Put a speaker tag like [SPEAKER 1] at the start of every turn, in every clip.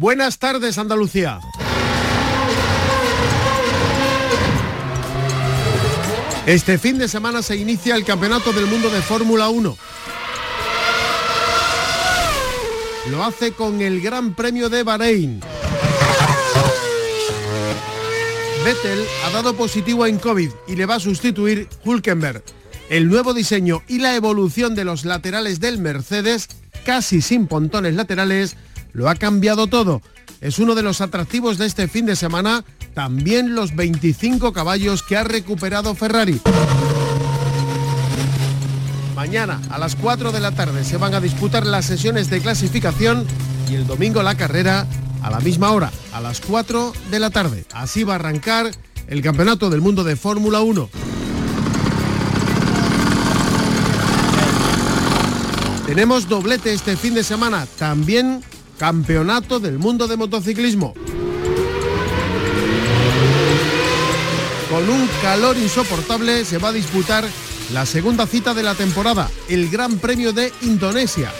[SPEAKER 1] Buenas tardes Andalucía. Este fin de semana se inicia el Campeonato del Mundo de Fórmula 1. Lo hace con el Gran Premio de Bahrein. Vettel ha dado positivo en COVID y le va a sustituir Hulkenberg. El nuevo diseño y la evolución de los laterales del Mercedes, casi sin pontones laterales, lo ha cambiado todo. Es uno de los atractivos de este fin de semana también los 25 caballos que ha recuperado Ferrari. Mañana a las 4 de la tarde se van a disputar las sesiones de clasificación y el domingo la carrera a la misma hora, a las 4 de la tarde. Así va a arrancar el Campeonato del Mundo de Fórmula 1. Tenemos doblete este fin de semana, también Campeonato del Mundo de Motociclismo. Con un calor insoportable se va a disputar la segunda cita de la temporada, el Gran Premio de Indonesia.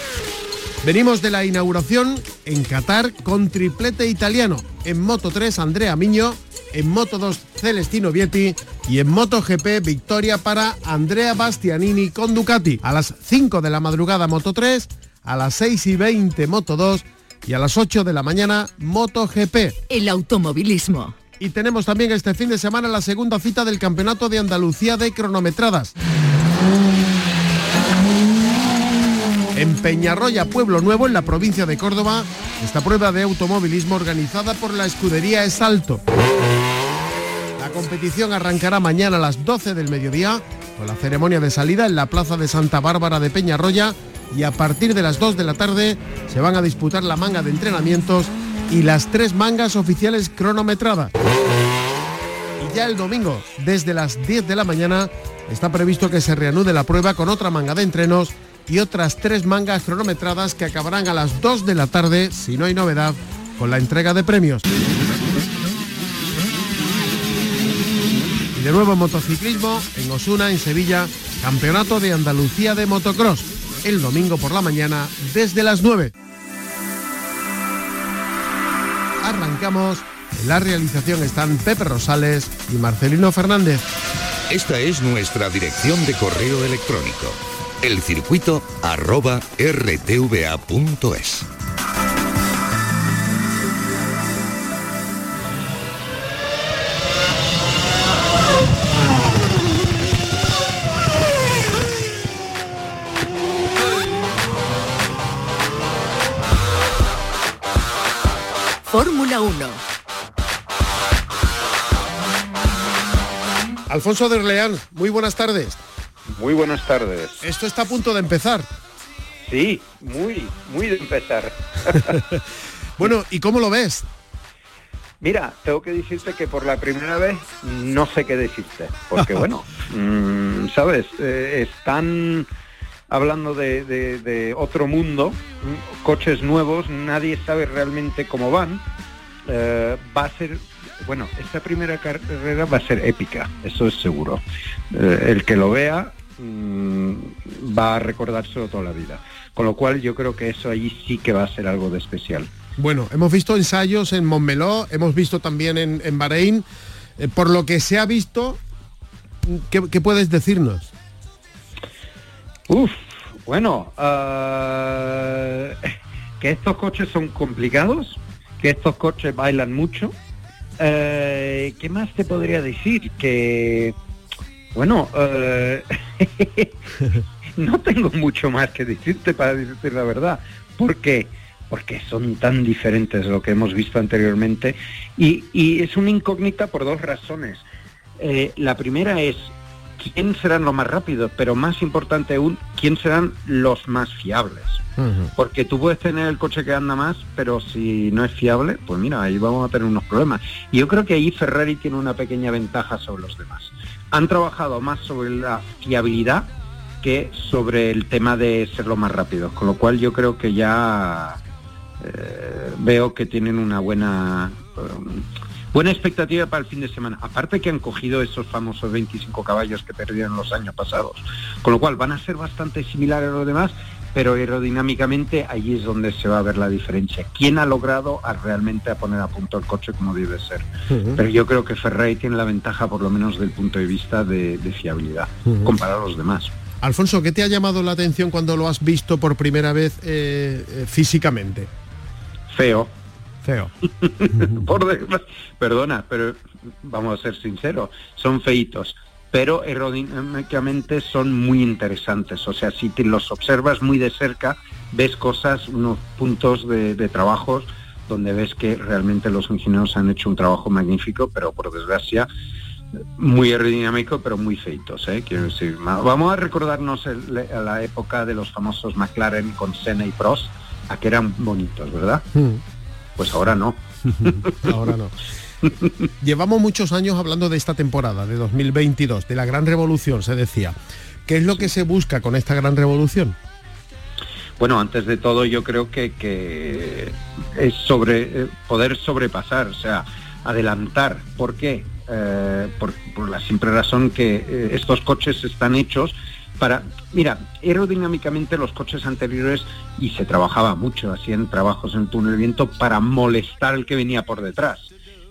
[SPEAKER 1] Venimos de la inauguración en Qatar con triplete italiano. En Moto 3 Andrea Miño, en Moto 2 Celestino Vietti y en Moto GP victoria para Andrea Bastianini con Ducati. A las 5 de la madrugada Moto 3, a las 6 y 20 Moto 2 y a las 8 de la mañana Moto GP.
[SPEAKER 2] El automovilismo
[SPEAKER 1] y tenemos también este fin de semana la segunda cita del Campeonato de Andalucía de cronometradas. En Peñarroya, Pueblo Nuevo, en la provincia de Córdoba, esta prueba de automovilismo organizada por la escudería Esalto. La competición arrancará mañana a las 12 del mediodía con la ceremonia de salida en la Plaza de Santa Bárbara de Peñarroya y a partir de las 2 de la tarde se van a disputar la manga de entrenamientos y las tres mangas oficiales cronometradas. Y ya el domingo, desde las 10 de la mañana, está previsto que se reanude la prueba con otra manga de entrenos y otras tres mangas cronometradas que acabarán a las 2 de la tarde, si no hay novedad, con la entrega de premios. Y de nuevo motociclismo en Osuna, en Sevilla, Campeonato de Andalucía de Motocross, el domingo por la mañana desde las 9. arrancamos. En la realización están Pepe Rosales y Marcelino Fernández.
[SPEAKER 3] Esta es nuestra dirección de correo electrónico. Elcircuito arroba rtva.es.
[SPEAKER 2] Fórmula 1.
[SPEAKER 1] Alfonso de Orleán, muy buenas tardes.
[SPEAKER 4] Muy buenas tardes.
[SPEAKER 1] Esto está a punto de empezar.
[SPEAKER 4] Sí, muy, muy de empezar.
[SPEAKER 1] bueno, ¿y cómo lo ves?
[SPEAKER 4] Mira, tengo que decirte que por la primera vez no sé qué decirte, porque bueno, mm, sabes, eh, están hablando de, otro mundo, coches nuevos, nadie sabe realmente cómo van. Eh, va a ser, bueno, esta primera carrera va a ser épica, eso es seguro. Eh, el que lo vea mm, va a recordárselo toda la vida. Con lo cual yo creo que eso allí sí que va a ser algo de especial.
[SPEAKER 1] Bueno, hemos visto ensayos en Montmeló, hemos visto también en, en Bahrein. Eh, por lo que se ha visto, qué puedes decirnos?
[SPEAKER 4] Uf, bueno, eh, que estos coches son complicados, que estos coches bailan mucho. Eh, ¿Qué más te podría decir? Que, bueno, eh, no tengo mucho más que decirte para decirte la verdad. ¿Por qué? Porque son tan diferentes de lo que hemos visto anteriormente. Y, y es una incógnita por dos razones. la primera es quién serán los más rápidos, pero más importante aún, quién serán los más fiables. Porque tú puedes tener el coche que anda más, pero si no es fiable, pues mira, ahí vamos a tener unos problemas. Y yo creo que ahí Ferrari tiene una pequeña ventaja sobre los demás. Han trabajado más sobre la fiabilidad que sobre el tema de ser los más rápidos, con lo cual yo creo que ya eh, veo que tienen una buena um, buena expectativa para el fin de semana. Aparte que han cogido esos famosos 25 caballos que perdieron los años pasados, con lo cual van a ser bastante similares a los demás, pero aerodinámicamente allí es donde se va a ver la diferencia. ¿Quién ha logrado a realmente a poner a punto el coche como debe ser? Pero yo creo que Ferrari tiene la ventaja, por lo menos del punto de vista de, fiabilidad, comparado a los demás.
[SPEAKER 1] Alfonso, ¿qué te ha llamado la atención cuando lo has visto por primera vez eh, eh, físicamente?
[SPEAKER 4] Feo.
[SPEAKER 1] Feo.
[SPEAKER 4] por perdona, pero vamos a ser sinceros, son feitos pero aerodinámicamente son muy interesantes. O sea, si te los observas muy de cerca, ves cosas, unos puntos de, trabajos donde ves que realmente los ingenieros han hecho un trabajo magnífico, pero por desgracia muy aerodinámico, pero muy feitos. ¿eh? Quiero decir, vamos a recordarnos la época de los famosos McLaren con Senna y Prost, a que eran bonitos, ¿verdad? Hmm. Pues ahora no.
[SPEAKER 1] ahora no. Llevamos muchos años hablando de esta temporada, de 2022, de la gran revolución, se decía. ¿Qué es lo que se busca con esta gran revolución?
[SPEAKER 4] Bueno, antes de todo yo creo que, es sobre eh, poder sobrepasar, o sea, adelantar. ¿Por qué? Eh, por, la simple razón que eh, estos coches están hechos para, mira, aerodinámicamente los coches anteriores, y se trabajaba mucho, hacían trabajos en túnel viento para molestar al que venía por detrás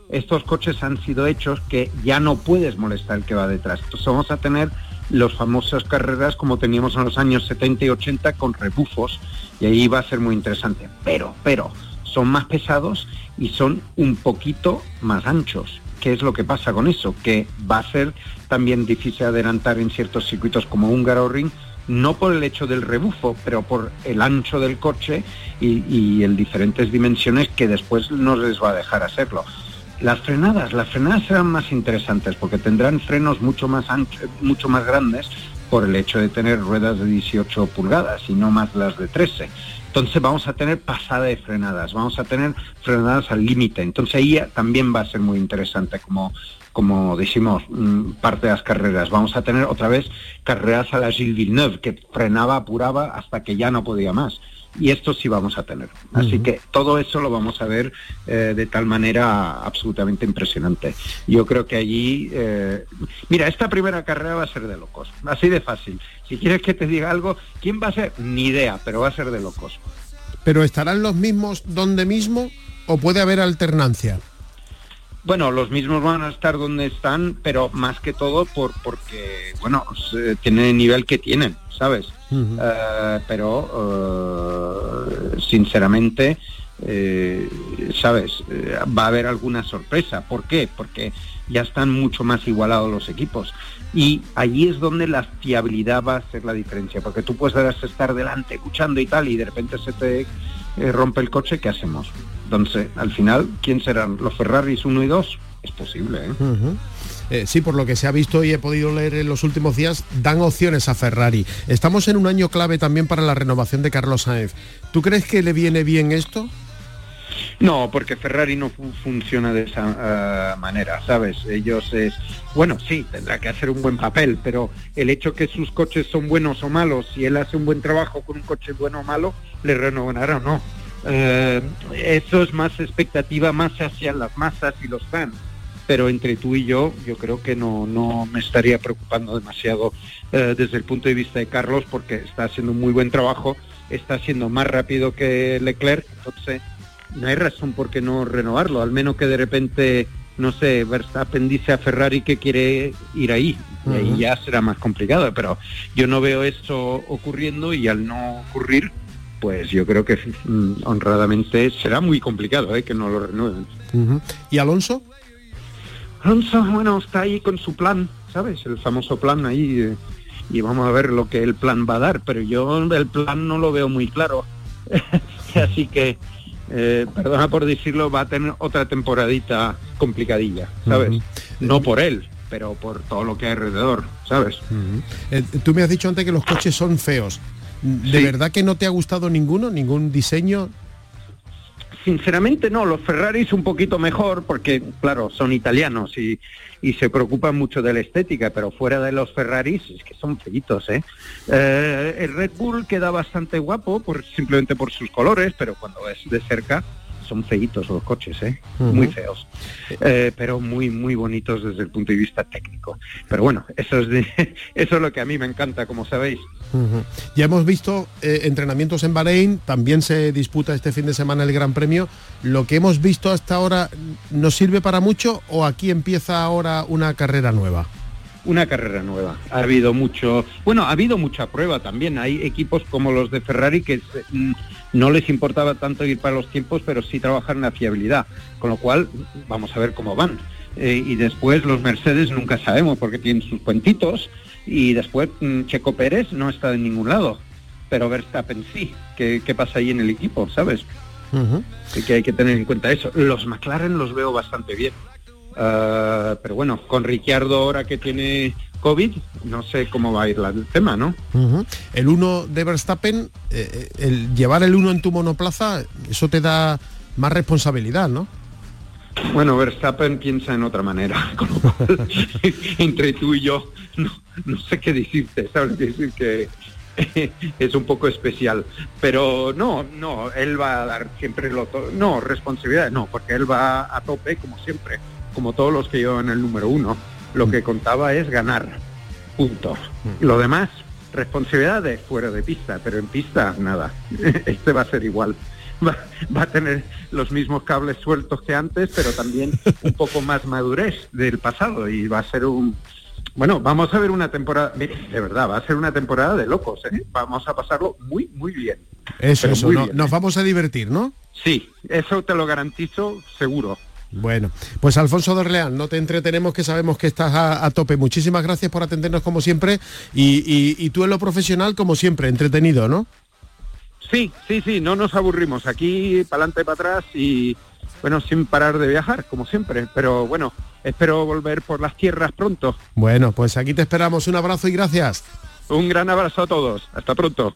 [SPEAKER 4] estos coches han sido hechos que ya no puedes molestar el que va detrás. Entonces vamos a tener los famosas carreras como teníamos en los años 70 y 80 con rebufos y ahí va a ser muy interesante. Pero, pero, son más pesados y son un poquito más anchos. ¿Qué es lo que pasa con eso? Que va a ser también difícil adelantar en ciertos circuitos como Húngaro Ring, no por el hecho del rebufo, pero por el ancho del coche y, y en diferentes dimensiones que después no les va a dejar hacerlo. Las frenadas, las frenadas serán más interesantes porque tendrán frenos mucho más anchos, mucho más grandes por el hecho de tener ruedas de 18 pulgadas y no más las de 13. Entonces vamos a tener pasada de frenadas, vamos a tener frenadas al límite. Entonces ahí también va a ser muy interesante como, como decimos, mm, parte de las carreras. Vamos a tener otra vez carreras a la Gilles Villeneuve, que frenaba, apuraba hasta que ya no podía más y esto sí vamos a tener. Así que todo eso lo vamos a ver eh, de tal manera absolutamente impresionante. Yo creo que allí, eh, mira, esta primera carrera va a ser de locos, así de fácil. Si quieres que te diga algo, ¿quién va a ser? Ni idea, pero va a ser de locos.
[SPEAKER 1] ¿Pero estarán los mismos donde mismo o puede haber alternancia?
[SPEAKER 4] Bueno, los mismos van a estar donde están, pero más que todo por porque, bueno, tienen el nivel que tienen, ¿sabes? Eh, pero, eh, sinceramente, eh, ¿sabes? va a haber alguna sorpresa. ¿Por qué? Porque ya están mucho más igualados los equipos. Y allí es donde la fiabilidad va a ser la diferencia, porque tú puedes estar delante escuchando y tal, y de repente se te rompe el coche, ¿qué hacemos? Entonces, al final, ¿quién serán? ¿Los Ferraris 1 y 2? Es posible, ¿eh?
[SPEAKER 1] ¿eh? sí, por lo que se ha visto y he podido leer en los últimos días, dan opciones a Ferrari. Estamos en un año clave también para la renovación de Carlos Sainz. ¿Tú crees que le viene bien esto?
[SPEAKER 4] No, porque Ferrari no funciona de esa uh, manera, ¿sabes? Ellos es, bueno, sí, tendrá que hacer un buen papel, pero el hecho que sus coches son buenos o malos, si él hace un buen trabajo con un coche bueno o malo, le renovará o no. Eh, eso es más expectativa más hacia las masas y los fans. Pero entre tú y yo, yo creo que no, no me estaría preocupando demasiado eh, desde el punto de vista de Carlos, porque está haciendo un muy buen trabajo, está siendo más rápido que Leclerc, entonces no hay razón por qué no renovarlo, al menos que de repente, no sé, Verstappen dice a Ferrari que quiere ir ahí, y ahí ya será más complicado, pero yo no veo eso ocurriendo y al no ocurrir, pues yo creo que mm, honradamente será muy complicado ¿eh? que no lo renueven.
[SPEAKER 1] ¿Y Alonso?
[SPEAKER 4] Alonso, bueno, está ahí con su plan, ¿sabes? El famoso plan ahí, eh, y vamos a ver lo que el plan va a dar, pero yo el plan no lo veo muy claro. Así que, eh, perdona por decirlo, va a tener otra temporadita complicadilla, ¿sabes? No por él, pero por todo lo que hay alrededor, ¿sabes?
[SPEAKER 1] Eh, tú me has dicho antes que los coches son feos. ¿De verdad que no te ha gustado ninguno, ningún diseño?
[SPEAKER 4] Sinceramente no, los Ferraris un poquito mejor porque, claro, son italianos y, y se preocupan mucho de la estética, pero fuera de los Ferraris es que son feitos, ¿eh? ¿eh? el Red Bull queda bastante guapo por, simplemente por sus colores, pero cuando es de cerca son feitos los coches, ¿eh? muy feos, eh, pero muy, muy bonitos desde el punto de vista técnico. Pero bueno, eso es, eso es lo que a mí me encanta, como sabéis.
[SPEAKER 1] Ya hemos visto eh, entrenamientos en Bahrein, también se disputa este fin de semana el Gran Premio. ¿Lo que hemos visto hasta ahora nos sirve para mucho o aquí empieza ahora una carrera nueva?
[SPEAKER 4] Una carrera nueva. Ha habido mucho, bueno, ha habido mucha prueba también. Hay equipos como los de Ferrari que mm, no les importaba tanto ir para los tiempos, pero sí trabajar en la fiabilidad. Con lo cual, vamos a ver cómo van. Eh, y después los Mercedes nunca sabemos porque tienen sus cuentitos. Y después mm, Checo Pérez no está en ningún lado. Pero Verstappen sí. ¿Qué, qué pasa ahí en el equipo, sabes? que hay que tener en cuenta eso. Los McLaren los veo bastante bien. Ah, pero bueno, con Ricciardo ahora que tiene COVID, no sé cómo va a ir el tema, ¿no?
[SPEAKER 1] El 1 de Verstappen, eh, eh, el llevar el 1 en tu monoplaza, eso te da más responsabilidad, ¿no?
[SPEAKER 4] Bueno, Verstappen piensa en otra manera, entre tú y yo no, sé qué decirte, ¿sabes? Decir que es un poco especial, pero no, no, él va a dar siempre lo no, responsabilidad, no, porque él va a tope como siempre como todos los que llevan el número uno. Lo mm. que contaba es ganar. Punto. Mm. Lo demás, responsabilidad de fuera de pista, pero en pista nada. Este va a ser igual. Va, a tener los mismos cables sueltos que antes, pero también un poco más madurez del pasado y va a ser un... Bueno, vamos a ver una temporada, de verdad, va a ser una temporada de locos, ¿eh? Vamos a pasarlo muy, muy bien.
[SPEAKER 1] Eso, eso, nos vamos a divertir, ¿no?
[SPEAKER 4] Sí, eso te lo garantizo seguro.
[SPEAKER 1] Bueno, pues Alfonso Dorleán, no te entretenemos que sabemos que estás a, tope. Muchísimas gracias por atendernos como siempre y, tú en lo profesional como siempre, entretenido, ¿no?
[SPEAKER 4] Sí, sí, sí, no nos aburrimos. Aquí para adelante y para atrás y bueno, sin parar de viajar, como siempre. Pero bueno, espero volver por las tierras pronto.
[SPEAKER 1] Bueno, pues aquí te esperamos. Un abrazo y gracias.
[SPEAKER 4] Un gran abrazo a todos. Hasta pronto.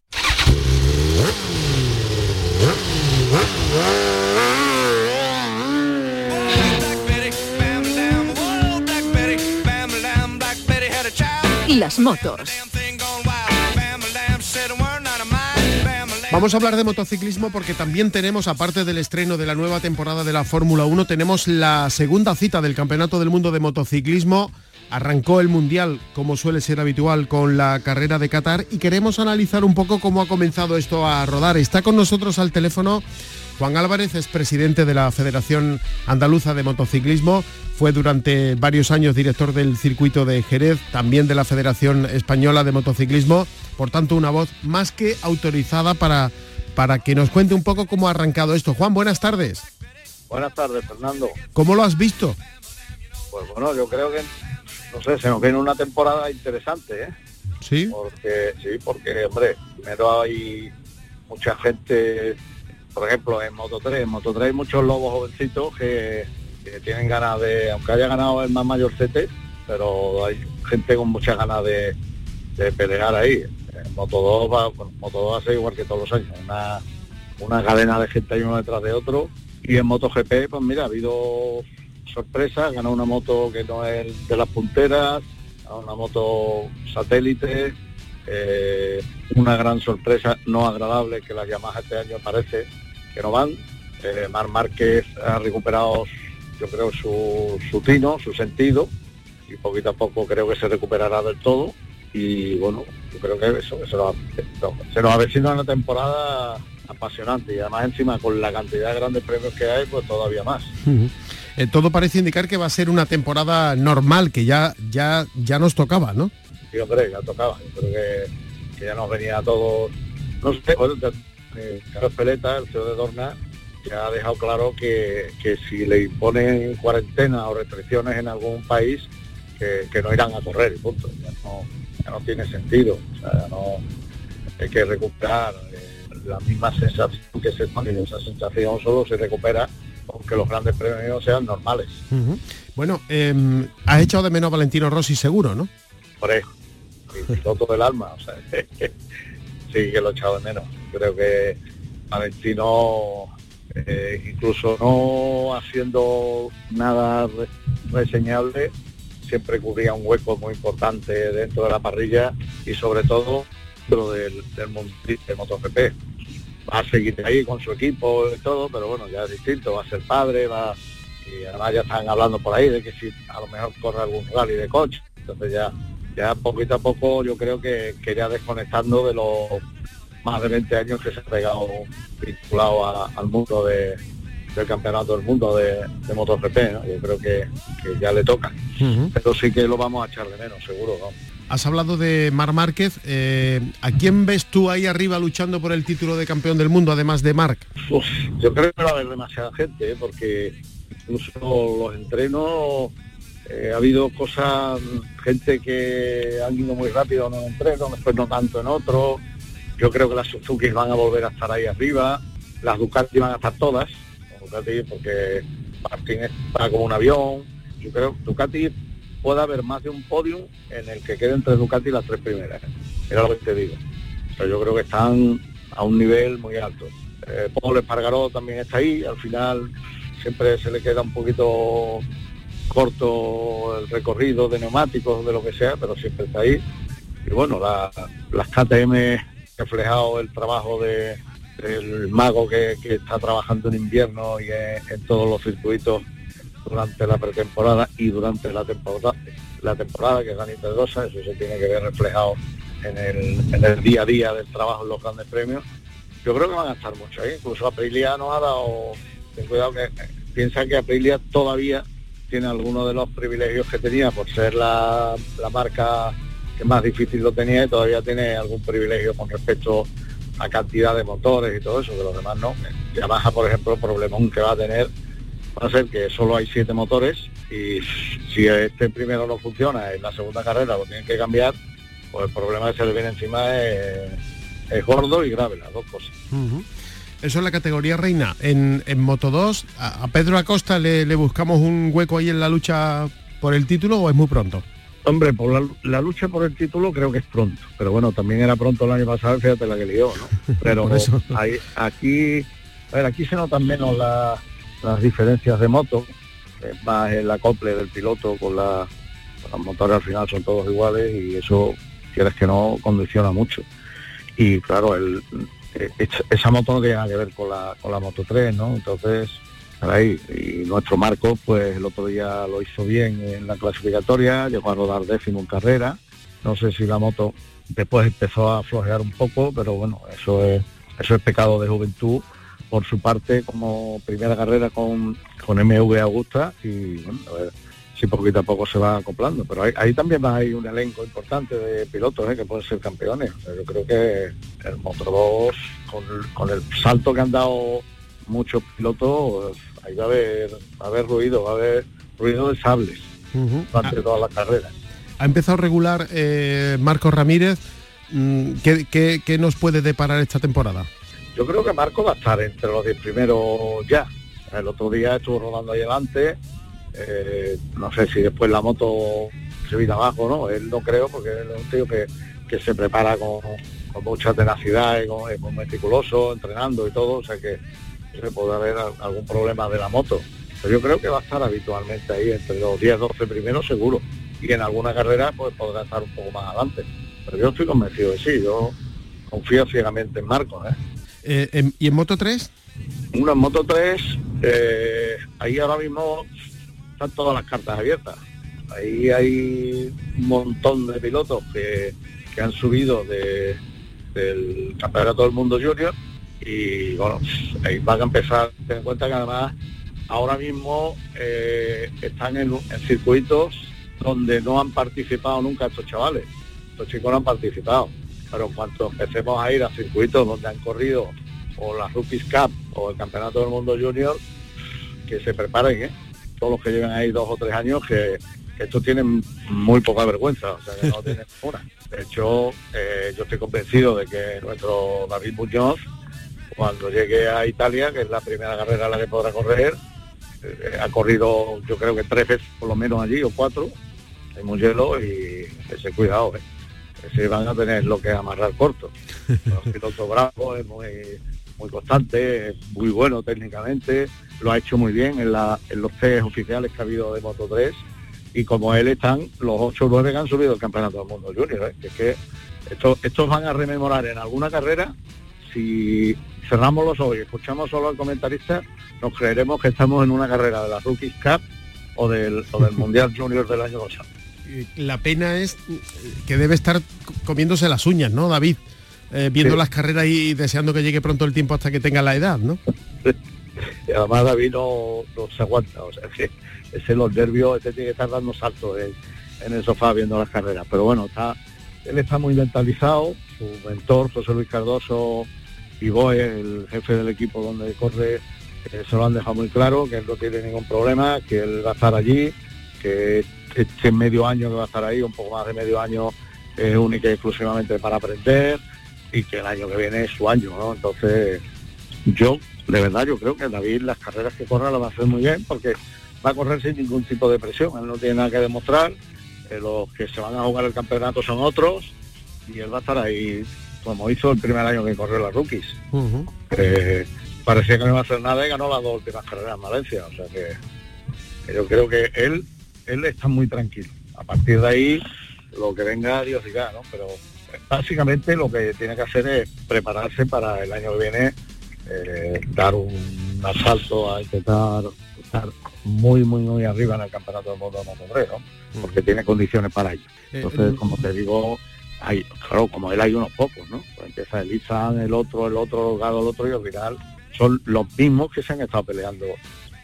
[SPEAKER 1] Vamos a hablar de motociclismo porque también tenemos, aparte del estreno de la nueva temporada de la Fórmula 1, tenemos la segunda cita del Campeonato del Mundo de Motociclismo. Arrancó el Mundial, como suele ser habitual, con la carrera de Qatar y queremos analizar un poco cómo ha comenzado esto a rodar. Está con nosotros al teléfono Juan Álvarez es presidente de la Federación Andaluza de Motociclismo, fue durante varios años director del circuito de Jerez, también de la Federación Española de Motociclismo, por tanto una voz más que autorizada para, para que nos cuente un poco cómo ha arrancado esto. Juan, buenas tardes.
[SPEAKER 5] Buenas tardes, Fernando.
[SPEAKER 1] ¿Cómo lo has visto?
[SPEAKER 5] Pues bueno, yo creo que, no sé, se nos viene una temporada interesante, ¿eh?
[SPEAKER 1] Sí.
[SPEAKER 5] Porque, sí, porque, hombre, primero hay mucha gente por ejemplo, en Moto 3, en Moto 3 hay muchos lobos jovencitos que, tienen ganas de, aunque haya ganado el más mayor CT, pero hay gente con muchas ganas de, pelear ahí. En Moto 2 va, Moto 2 va a ser igual que todos los años, una, una cadena de gente ahí uno detrás de otro. Y en Moto GP, pues mira, ha habido sorpresas, ganó una moto que no es de las punteras, una moto satélite, eh, una gran sorpresa no agradable que las Yamaha este año parece que no van. Eh, Mar Márquez ha recuperado, yo creo, su, su tino, su sentido, y poquito a poco creo que se recuperará del todo. Y bueno, yo creo que eso, se, nos, se nos avecina una temporada apasionante y además encima con la cantidad de grandes premios que hay, pues todavía más.
[SPEAKER 1] Eh, todo parece indicar que va a ser una temporada normal, que ya, ya, ya nos tocaba, ¿no?
[SPEAKER 5] Sí, hombre, ya tocaba. Yo creo que, que ya nos venía todo, no sé, Carlos Peleta, el CEO de Dorna, ya ha dejado claro que, si le imponen cuarentena o restricciones en algún país, que, no irán a correr, punto. Ya no, tiene sentido. O sea, no, hay que recuperar eh, la misma sensación que se pone. Esa sensación solo se recupera aunque los grandes premios sean normales.
[SPEAKER 1] Bueno, eh, has echado de menos a Valentino Rossi seguro, ¿no?
[SPEAKER 5] Por eso, el piloto del alma, o sea, sí que lo he echado de menos. Creo que Valentino, eh, incluso no haciendo nada reseñable, siempre cubría un hueco muy importante dentro de la parrilla y sobre todo dentro del, del, MotoGP. Va a seguir ahí con su equipo y todo, pero bueno, ya es distinto, va a ser padre, va y además ya están hablando por ahí de que si a lo mejor corre algún rally de coche. Entonces ya, ya poquito a poco yo creo que, que ya desconectando de los más de 20 años que se ha pegado vinculado a, al mundo de, del campeonato del mundo de, de MotoGP, ¿no? yo creo que, que, ya le toca. Uh -huh. Pero sí que lo vamos a echar de menos, seguro. ¿no?
[SPEAKER 1] Has hablado de Mar Márquez. Eh, ¿A quién ves tú ahí arriba luchando por el título de campeón del mundo, además de Marc?
[SPEAKER 5] Uf, yo creo que va a haber demasiada gente, ¿eh? porque incluso los entrenos eh, ha habido cosas, gente que han ido muy rápido en un entreno, después no tanto en otro. Yo creo que las Suzuki van a volver a estar ahí arriba, las Ducati van a estar todas, Ducati porque Martín está como un avión. Yo creo que Ducati puede haber más de un podium en el que queden entre Ducati las tres primeras. Era lo que te digo. O sea, yo creo que están a un nivel muy alto. Eh, Paul Espargaró también está ahí, al final siempre se le queda un poquito corto el recorrido de neumáticos, de lo que sea, pero siempre está ahí. Y bueno, la, las KTM reflejado el trabajo de, del mago que, que, está trabajando en invierno y en, todos los circuitos durante la pretemporada y durante la temporada, la temporada que es tan integrosa, eso se tiene que ver reflejado en el, en el día a día del trabajo en los grandes premios. Yo creo que van a estar mucho ahí, incluso Aprilia nos ha dado, ten cuidado que piensa que Aprilia todavía tiene algunos de los privilegios que tenía por ser la, la marca que más difícil lo tenía y todavía tiene algún privilegio con respecto a cantidad de motores y todo eso, que los demás no. Yamaha, por ejemplo, el problemón que va a tener va a ser que solo hay siete motores y si este primero no funciona, en la segunda carrera lo tienen que cambiar, pues el problema que se le viene encima es, gordo y grave, las dos cosas.
[SPEAKER 1] Eso es la categoría reina. En, en Moto 2, a, Pedro Acosta le, buscamos un hueco ahí en la lucha por el título o es muy pronto?
[SPEAKER 5] Hombre, por la, la, lucha por el título creo que es pronto, pero bueno, también era pronto el año pasado, fíjate la que lió, ¿no? Pero hay, aquí, a ver, aquí se notan menos la, las diferencias de moto, es más el acople del piloto con, la, con motores al final son todos iguales y eso, quieres que no, condiciona mucho. Y claro, el, esa moto no tiene nada que ver con la, con la Moto 3, ¿no? Entonces, y nuestro Marco, pues el otro día lo hizo bien en la clasificatoria, llegó a rodar décimo en carrera, no sé si la moto después empezó a flojear un poco, pero bueno, eso es, eso es pecado de juventud por su parte como primera carrera con, con MV Augusta y bueno, a ver si poquito a poco se va acoplando. Pero ahí, ahí también hay un elenco importante de pilotos ¿eh? que pueden ser campeones. Yo creo que el Moto 2, con, con, el salto que han dado muchos pilotos, ahí va a haber, va a haber ruido, va a haber ruido de sables uh -huh. durante ah. todas las carreras.
[SPEAKER 1] Ha empezado regular eh, Marcos Ramírez. ¿Qué, qué, ¿Qué nos puede deparar esta temporada?
[SPEAKER 5] yo creo que Marco va a estar entre los 10 primeros ya. El otro día estuvo rodando ahí adelante. Eh, no sé si después la moto se viene abajo, ¿no? Él no creo, porque él es un tío que, que se prepara con, con, mucha tenacidad y con, con, meticuloso, entrenando y todo. O sea que se puede haber algún problema de la moto. Pero yo creo que va a estar habitualmente ahí entre los 10, 12 primeros seguro. Y en alguna carrera pues podrá estar un poco más adelante. Pero yo estoy convencido de sí. Yo confío ciegamente en Marcos, ¿eh?
[SPEAKER 1] Eh, en, ¿Y en Moto 3?
[SPEAKER 5] Una en Moto 3, eh, ahí ahora mismo están todas las cartas abiertas. Ahí hay un montón de pilotos que, que han subido de, del Campeonato del Mundo Junior y bueno, ahí van a empezar, ten en cuenta que además ahora mismo eh, están en, circuitos donde no han participado nunca estos chavales. Estos chicos no han participado pero en cuanto empecemos a ir a circuitos donde han corrido o la Rookies Cup o el Campeonato del Mundo Junior, que se preparen, ¿eh? todos los que llevan ahí dos o tres años, que, que estos tienen muy poca vergüenza, o sea, que no tienen una. De hecho, eh, yo estoy convencido de que nuestro David Muñoz, cuando llegue a Italia, que es la primera carrera a la que podrá correr, eh, ha corrido yo creo que tres veces por lo menos allí o cuatro, hay muy hielo y ese cuidado, ¿eh? se van a tener lo que amarrar corto. Es muy, muy constante, es muy bueno técnicamente, lo ha hecho muy bien en, los test oficiales que ha habido de Moto 3 y como él están los 8 o 9 que han subido el campeonato del mundo junior. ¿eh? es que estos van a rememorar en alguna carrera, si cerramos los ojos y escuchamos solo al comentarista, nos creeremos que estamos en una carrera de la Rookies Cup o del, o del Mundial Junior del año pasado.
[SPEAKER 1] La pena es que debe estar comiéndose las uñas, ¿no, David? Eh, viendo
[SPEAKER 5] Sí.
[SPEAKER 1] las carreras y deseando que llegue pronto el tiempo hasta que tenga la edad, ¿no?
[SPEAKER 5] Y además David no, no se aguanta, o sea que ese los nervios, este tiene que estar dando saltos en, en el sofá viendo las carreras. Pero bueno, está, él está muy mentalizado, su mentor, José Luis Cardoso y Boe, el jefe del equipo donde corre, eh, se lo han dejado muy claro, que él no tiene ningún problema, que él va a estar allí, que este medio año que va a estar ahí, un poco más de medio año, es única y exclusivamente para aprender y que el año que viene es su año, ¿no? Entonces, yo, de verdad, yo creo que David las carreras que corra las va a hacer muy bien porque va a correr sin ningún tipo de presión, él no tiene nada que demostrar, eh, los que se van a jugar el campeonato son otros y él va a estar ahí como hizo el primer año que corrió las rookies. Eh, parecía que no iba a hacer nada y ganó las dos últimas carreras en Valencia, o sea que, que yo creo que él, él está muy tranquilo. A partir de ahí, lo que venga, Dios diga, ¿no? Pero básicamente lo que tiene que hacer es prepararse para el año que viene eh, dar un asalto a intentar estar muy, muy, muy arriba en el campeonato del mundo de Moto 3, ¿no? Porque tiene condiciones para ello.
[SPEAKER 1] Eh,
[SPEAKER 5] Entonces, como te digo, hay, claro, como él hay unos pocos, ¿no? Pues empieza el Izan, el otro, el otro, el Gado, el otro, y al final son los mismos que se han estado peleando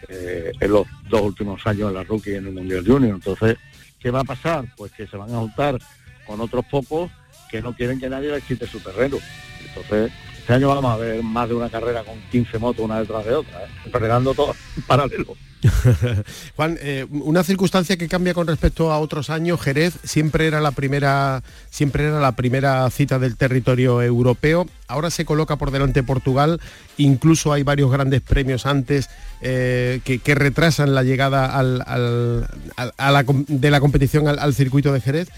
[SPEAKER 5] eh, en los dos últimos años en la rookie y en el Mundial Junior. Entonces, ¿qué va a pasar? Pues que se van a juntar con otros pocos que no quieren que nadie les quite su terreno. Entonces, este año vamos a ver más de una carrera con 15 motos una detrás de otra, ¿eh? peleando todas en paralelo.
[SPEAKER 1] Juan, eh, una circunstancia que cambia con respecto a otros años, Jerez siempre era la primera, siempre era la primera cita del territorio europeo. Ahora se coloca por delante Portugal. Incluso hay varios grandes premios antes eh, que, retrasan la llegada al- a la de la competición al circuito de Jerez.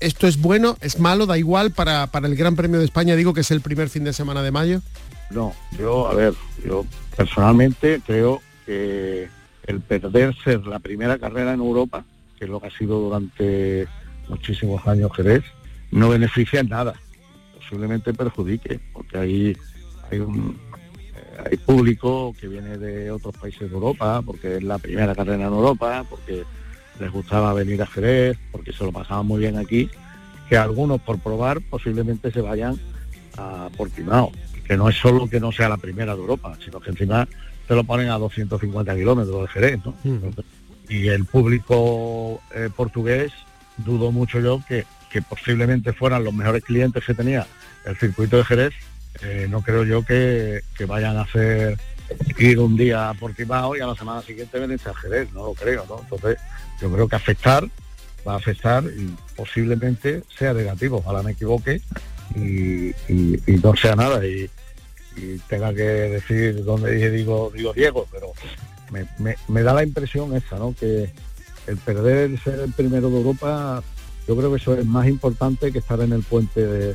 [SPEAKER 1] ¿Esto es bueno? ¿Es malo? ¿Da igual para, para el Gran Premio de España? Digo que es el primer fin de semana de mayo.
[SPEAKER 5] No, yo, a ver, yo personalmente creo que el perder ser la primera carrera en Europa, que es lo que ha sido durante muchísimos años Jerez, no beneficia en nada, posiblemente perjudique, porque hay, hay un eh, hay público que viene de otros países de Europa, porque es la primera carrera en Europa, porque les gustaba venir a Jerez, porque se lo pasaban muy bien aquí, que algunos por probar posiblemente se vayan a Portimao, que no es solo que no sea la primera de Europa, sino que encima te lo ponen a 250 kilómetros de Jerez, ¿no?
[SPEAKER 1] Ujú.
[SPEAKER 5] Y el público eh, portugués, dudo mucho yo que, que posiblemente fueran los mejores clientes que tenía el circuito de Jerez, eh, no creo yo que, que vayan a hacer ir un día a Portimao y a la semana siguiente venirse a Jerez, no lo creo, ¿no? Entonces, yo creo que afectar va a afectar y posiblemente sea negativo, ojalá me equivoque y, y- y no sea nada y, y tenga que decir dónde dije digo digo Diego, pero me, me- me da la impresión esa, ¿no? Que el perder el ser el primero de Europa, yo creo que eso es más importante que estar en el puente de,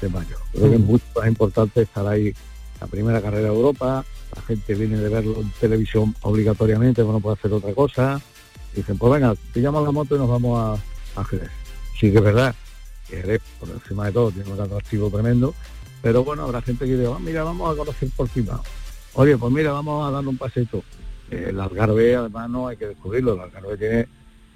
[SPEAKER 5] de mayo. Creo que es
[SPEAKER 1] Mm.
[SPEAKER 5] mucho más importante estar ahí la primera carrera de Europa, la gente viene de verlo en televisión obligatoriamente, no puede hacer otra cosa. Dicen, pues venga, pillamos la moto y nos vamos a, a Jerez. Sí que es verdad Jerez, por encima de todo, tiene un atractivo tremendo, pero bueno, habrá gente que diga, "Ah, mira, vamos a conocer Portimao. Oye, pues mira, vamos a darle un paseito. Eh, el Algarve, además, no hay que descubrirlo. El Algarve tiene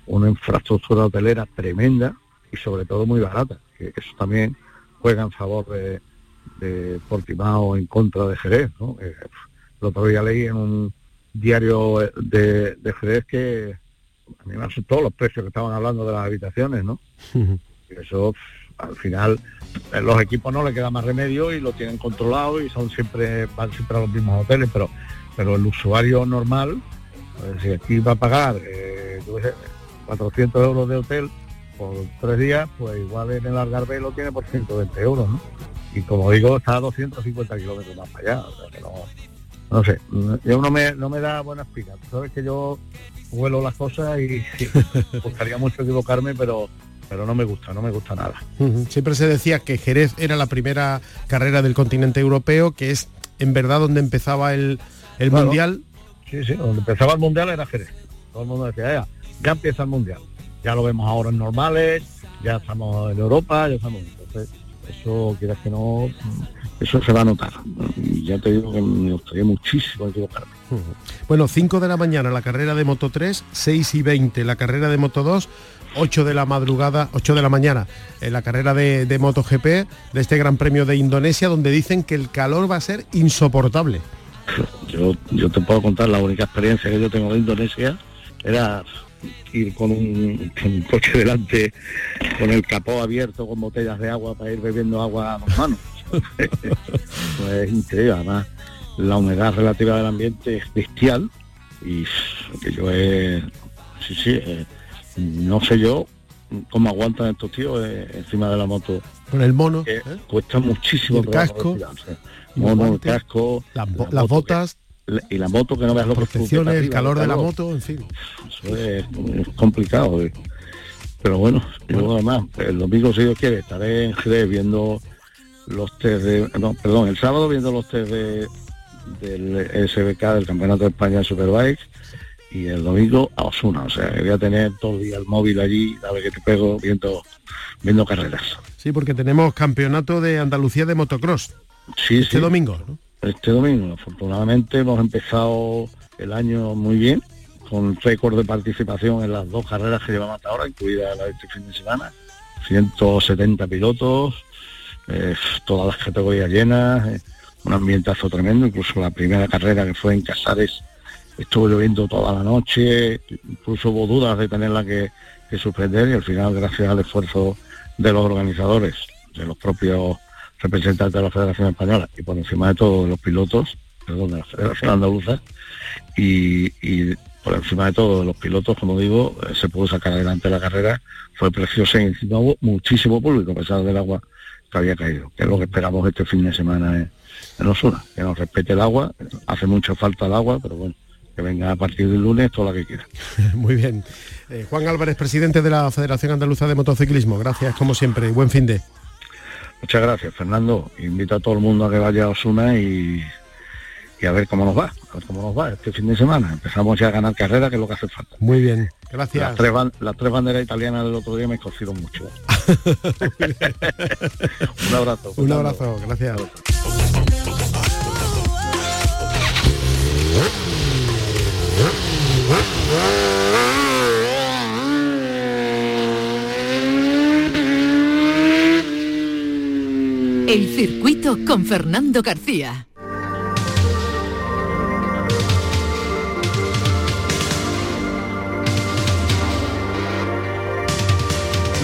[SPEAKER 5] una infraestructura hotelera tremenda y sobre todo muy barata, que eso también juega en favor de, de Portimao en contra de Jerez. ¿no? Eh, el otro día leí en un diario de, de Jerez que a mí me asustó los precios que estaban hablando de las habitaciones, ¿no? Y eso al final eh, los equipos no le queda más remedio y lo tienen controlado y son siempre van siempre a los mismos hoteles pero pero el usuario normal pues, si aquí va a pagar eh, yo qué sé, 400 euros de hotel por tres días pues igual en el Algarve lo tiene por 120 euros ¿no? y como digo está a 250 kilómetros más para allá o sea que no, no sé, yo no me, no me da buena explicación. Sabes que yo vuelo las cosas y, gustaría mucho equivocarme, pero pero no me gusta, no me gusta nada.
[SPEAKER 1] Siempre se decía que Jerez era la primera carrera del continente europeo, que es en verdad donde empezaba el, el mundial.
[SPEAKER 5] Sí, sí, donde empezaba el mundial era Jerez. Todo el mundo decía, ya, ya empieza el mundial. Ya lo vemos ahora en normales, ya estamos en Europa, ya estamos. Entonces, eso quieras que no, eso se va a notar. Ya te digo que me gustaría muchísimo equivocarme.
[SPEAKER 1] Bueno, 5 de la mañana la carrera de Moto 3, 6 y 20 la carrera de Moto 2, 8 de la madrugada, 8 de la mañana, en la carrera de, de MotoGP, de este Gran Premio de Indonesia, donde dicen que el calor va a ser insoportable.
[SPEAKER 5] Yo, yo te puedo contar la única experiencia que yo tengo de Indonesia era ir con un, coche delante con el capó abierto con botellas de agua para ir bebiendo agua a las manos. Pues es increíble, además la humedad relativa del ambiente es bestial y que yo es sí sí eh, no sé yo cómo aguantan estos tíos eh, encima de la moto.
[SPEAKER 1] Con el mono.
[SPEAKER 5] ¿eh? Cuesta muchísimo.
[SPEAKER 1] el casco.
[SPEAKER 5] mono, el casco.
[SPEAKER 1] las botas.
[SPEAKER 5] y la moto que no veas lo
[SPEAKER 1] protecciones, el calor de la moto, en fin.
[SPEAKER 5] Eso es, complicado. Eh. Pero bueno, yo además, el domingo si Dios quiere, estaré en Jerez viendo los test de. No, perdón, el sábado viendo los test de, del SBK, del Campeonato de España de Superbike y el domingo a Osuna. O sea, voy a tener todo el día el móvil allí, a ver que te pego viendo, viendo carreras.
[SPEAKER 1] Sí, porque tenemos campeonato de Andalucía de motocross.
[SPEAKER 5] Sí,
[SPEAKER 1] este domingo,
[SPEAKER 5] Este domingo, afortunadamente hemos empezado el año muy bien, con récord de participación en las dos carreras que llevamos hasta ahora, incluida la de este fin de semana. 170 pilotos, todas las categorías llenas, un ambientazo tremendo, incluso la primera carrera que fue en Casares estuvo lloviendo toda la noche, incluso hubo dudas de tenerla que, suspender y al final, gracias al esfuerzo de los organizadores, de los propios representantes de la Federación Española y por encima de todo de los pilotos, perdón, de la Federación Andaluza, y, por encima de todo de los pilotos, como digo, eh, se pudo sacar adelante la carrera, fue preciosa y encima hubo muchísimo público a pesar del agua que había caído, que es lo que esperamos este fin de semana en, Osuna, que nos respete el agua, hace mucha falta el agua, pero bueno, que venga a partir del lunes todo lo que quiera.
[SPEAKER 1] Muy bien. Eh, Juan Álvarez, presidente de la Federación Andaluza de Motociclismo, gracias como siempre y buen fin de.
[SPEAKER 5] Muchas gracias, Fernando. Invito a todo el mundo a que vaya a Osuna y, y a ver cómo nos va, a ver cómo nos va este fin de semana. Empezamos ya a ganar carrera, que es lo que hace falta.
[SPEAKER 1] Muy bien, gracias.
[SPEAKER 5] Las tres, las tres banderas italianas del otro día me cocieron mucho. Un abrazo.
[SPEAKER 1] Un abrazo, gracias.
[SPEAKER 2] El circuito con Fernando García.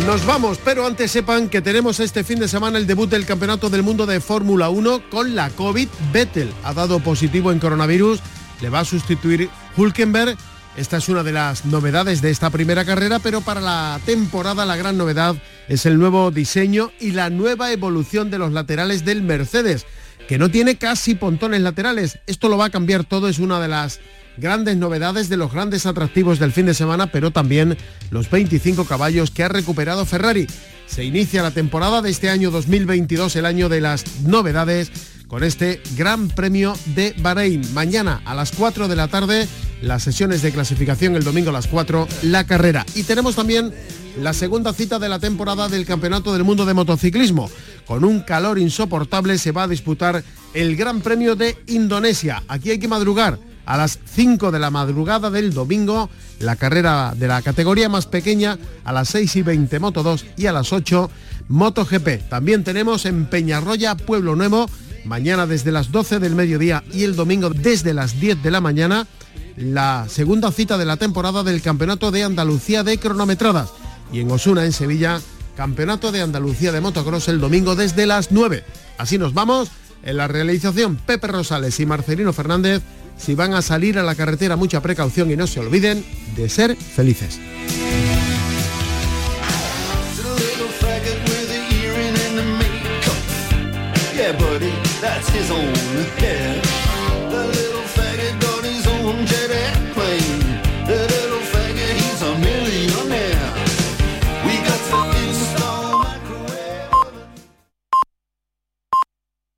[SPEAKER 1] Nos vamos, pero antes sepan que tenemos este fin de semana el debut del Campeonato del Mundo de Fórmula 1 con la COVID. Vettel ha dado positivo en coronavirus, le va a sustituir Hulkenberg esta es una de las novedades de esta primera carrera, pero para la temporada la gran novedad es el nuevo diseño y la nueva evolución de los laterales del Mercedes, que no tiene casi pontones laterales. Esto lo va a cambiar todo, es una de las grandes novedades de los grandes atractivos del fin de semana, pero también los 25 caballos que ha recuperado Ferrari. Se inicia la temporada de este año 2022, el año de las novedades con este Gran Premio de Bahrein. Mañana a las 4 de la tarde las sesiones de clasificación, el domingo a las 4 la carrera. Y tenemos también la segunda cita de la temporada del Campeonato del Mundo de Motociclismo. Con un calor insoportable se va a disputar el Gran Premio de Indonesia. Aquí hay que madrugar. A las 5 de la madrugada del domingo, la carrera de la categoría más pequeña, a las 6 y 20 Moto 2 y a las 8 MotoGP. También tenemos en Peñarroya, Pueblo Nuevo, mañana desde las 12 del mediodía y el domingo desde las 10 de la mañana, la segunda cita de la temporada del Campeonato de Andalucía de cronometradas. Y en Osuna, en Sevilla, Campeonato de Andalucía de motocross el domingo desde las 9. Así nos vamos. En la realización Pepe Rosales y Marcelino Fernández. Si van a salir a la carretera, mucha precaución y no se olviden de ser felices.